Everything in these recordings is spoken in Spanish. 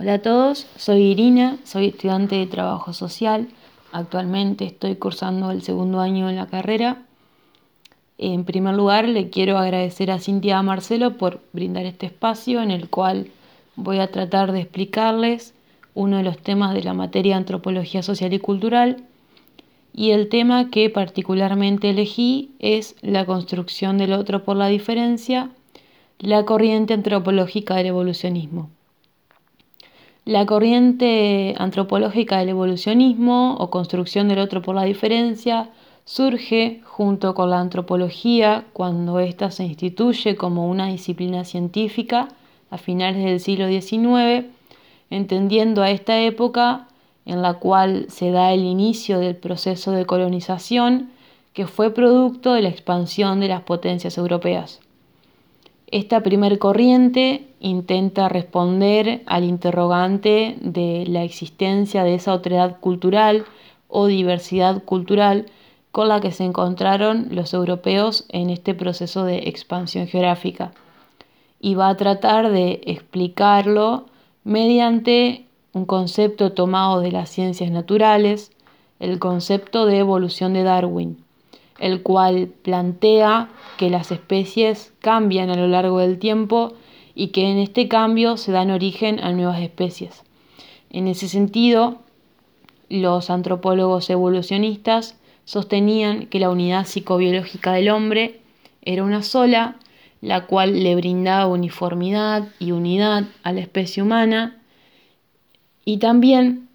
Hola a todos, soy Irina, soy estudiante de trabajo social. Actualmente estoy cursando el segundo año en la carrera. En primer lugar, le quiero agradecer a Cintia Marcelo por brindar este espacio en el cual voy a tratar de explicarles uno de los temas de la materia Antropología Social y Cultural. Y el tema que particularmente elegí es la construcción del otro por la diferencia, la corriente antropológica del evolucionismo. La corriente antropológica del evolucionismo o construcción del otro por la diferencia surge junto con la antropología cuando ésta se instituye como una disciplina científica a finales del siglo XIX, entendiendo a esta época en la cual se da el inicio del proceso de colonización que fue producto de la expansión de las potencias europeas. Esta primer corriente intenta responder al interrogante de la existencia de esa otredad cultural o diversidad cultural con la que se encontraron los europeos en este proceso de expansión geográfica. Y va a tratar de explicarlo mediante un concepto tomado de las ciencias naturales, el concepto de evolución de Darwin el cual plantea que las especies cambian a lo largo del tiempo y que en este cambio se dan origen a nuevas especies. En ese sentido, los antropólogos evolucionistas sostenían que la unidad psicobiológica del hombre era una sola, la cual le brindaba uniformidad y unidad a la especie humana, y también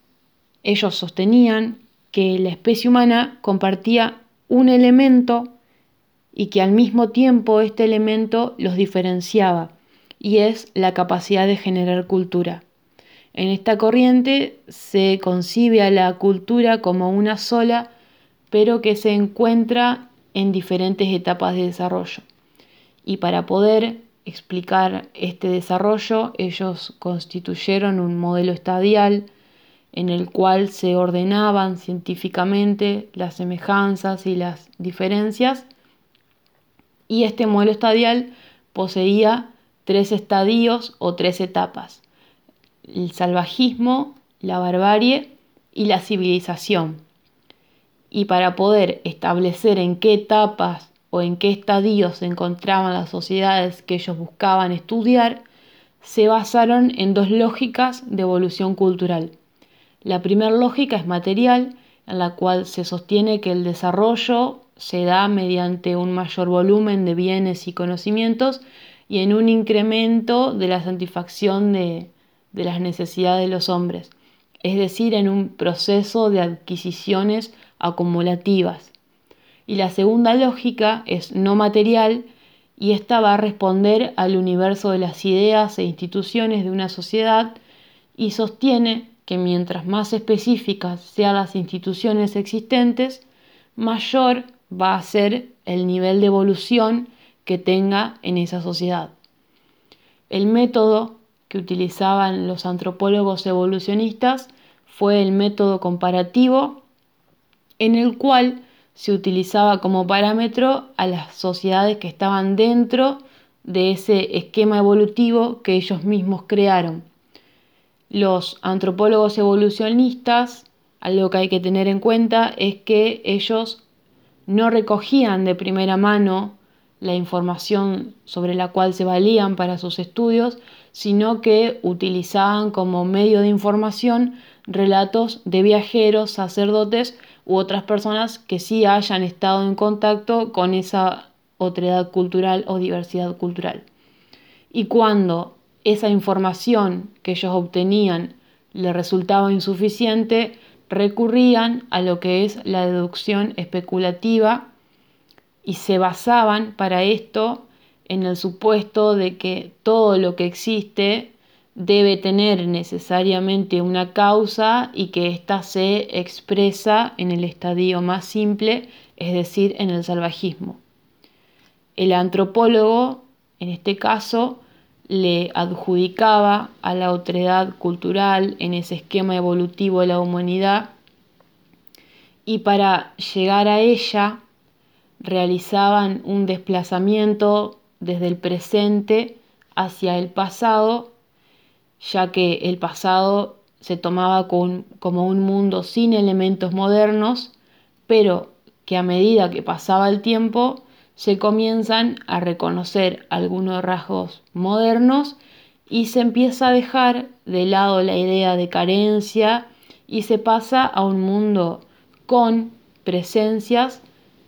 ellos sostenían que la especie humana compartía un elemento y que al mismo tiempo este elemento los diferenciaba, y es la capacidad de generar cultura. En esta corriente se concibe a la cultura como una sola, pero que se encuentra en diferentes etapas de desarrollo. Y para poder explicar este desarrollo, ellos constituyeron un modelo estadial en el cual se ordenaban científicamente las semejanzas y las diferencias, y este modelo estadial poseía tres estadios o tres etapas, el salvajismo, la barbarie y la civilización. Y para poder establecer en qué etapas o en qué estadios se encontraban las sociedades que ellos buscaban estudiar, se basaron en dos lógicas de evolución cultural la primera lógica es material, en la cual se sostiene que el desarrollo se da mediante un mayor volumen de bienes y conocimientos y en un incremento de la satisfacción de, las necesidades de los hombres, es decir, en un proceso de adquisiciones acumulativas. Y la segunda lógica es no material y esta va a responder al universo de las ideas e instituciones de una sociedad y sostiene que mientras más específicas sean las instituciones existentes, mayor va a ser el nivel de evolución que tenga en esa sociedad. El método que utilizaban los antropólogos evolucionistas fue el método comparativo, en el cual se utilizaba como parámetro a las sociedades que estaban dentro de ese esquema evolutivo que ellos mismos crearon los antropólogos evolucionistas, algo que hay que tener en cuenta es que ellos no recogían de primera mano la información sobre la cual se valían para sus estudios, sino que utilizaban como medio de información relatos de viajeros, sacerdotes u otras personas que sí hayan estado en contacto con esa otredad cultural o diversidad cultural. Y cuando esa información que ellos obtenían le resultaba insuficiente, recurrían a lo que es la deducción especulativa y se basaban para esto en el supuesto de que todo lo que existe debe tener necesariamente una causa y que ésta se expresa en el estadio más simple, es decir, en el salvajismo. El antropólogo, en este caso, le adjudicaba a la otredad cultural en ese esquema evolutivo de la humanidad. Y para llegar a ella realizaban un desplazamiento desde el presente hacia el pasado, ya que el pasado se tomaba como un mundo sin elementos modernos, pero que a medida que pasaba el tiempo se comienzan a reconocer algunos rasgos modernos y se empieza a dejar de lado la idea de carencia y se pasa a un mundo con presencias,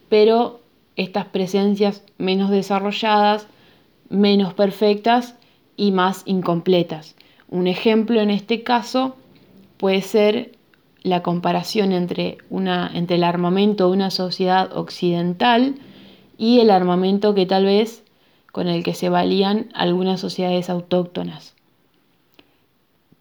pero estas presencias menos desarrolladas, menos perfectas y más incompletas. Un ejemplo en este caso puede ser la comparación entre, una, entre el armamento de una sociedad occidental y el armamento que tal vez con el que se valían algunas sociedades autóctonas.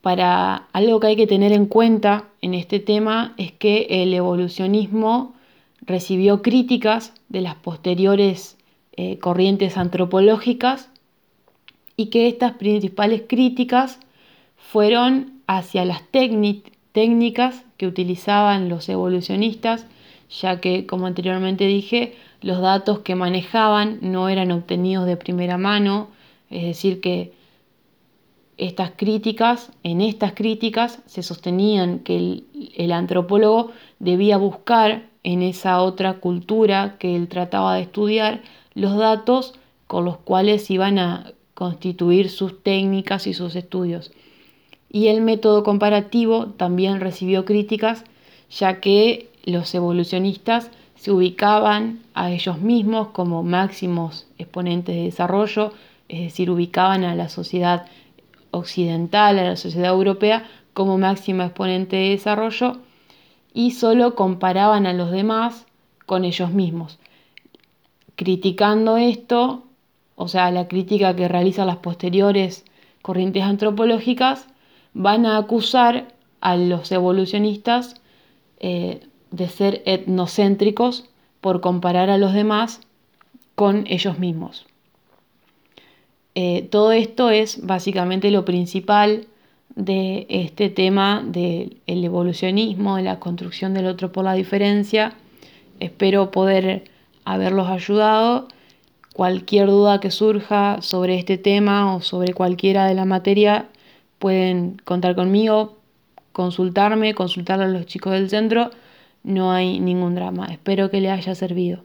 Para algo que hay que tener en cuenta en este tema es que el evolucionismo recibió críticas de las posteriores eh, corrientes antropológicas y que estas principales críticas fueron hacia las técnicas que utilizaban los evolucionistas, ya que, como anteriormente dije, los datos que manejaban no eran obtenidos de primera mano, es decir, que estas críticas, en estas críticas se sostenían que el, el, antropólogo debía buscar en esa otra cultura que él trataba de estudiar los datos con los cuales iban a constituir sus técnicas y sus estudios. Y el método comparativo también recibió críticas, ya que los evolucionistas se ubicaban a ellos mismos como máximos exponentes de desarrollo, es decir, ubicaban a la sociedad occidental, a la sociedad europea, como máxima exponente de desarrollo y solo comparaban a los demás con ellos mismos. Criticando esto, o sea, la crítica que realizan las posteriores corrientes antropológicas, van a acusar a los evolucionistas eh, de ser etnocéntricos por comparar a los demás con ellos mismos. Eh, todo esto es básicamente lo principal de este tema del evolucionismo, de la construcción del otro por la diferencia. Espero poder haberlos ayudado. Cualquier duda que surja sobre este tema o sobre cualquiera de la materia, pueden contar conmigo, consultarme, consultar a los chicos del centro. No hay ningún drama. Espero que les haya servido.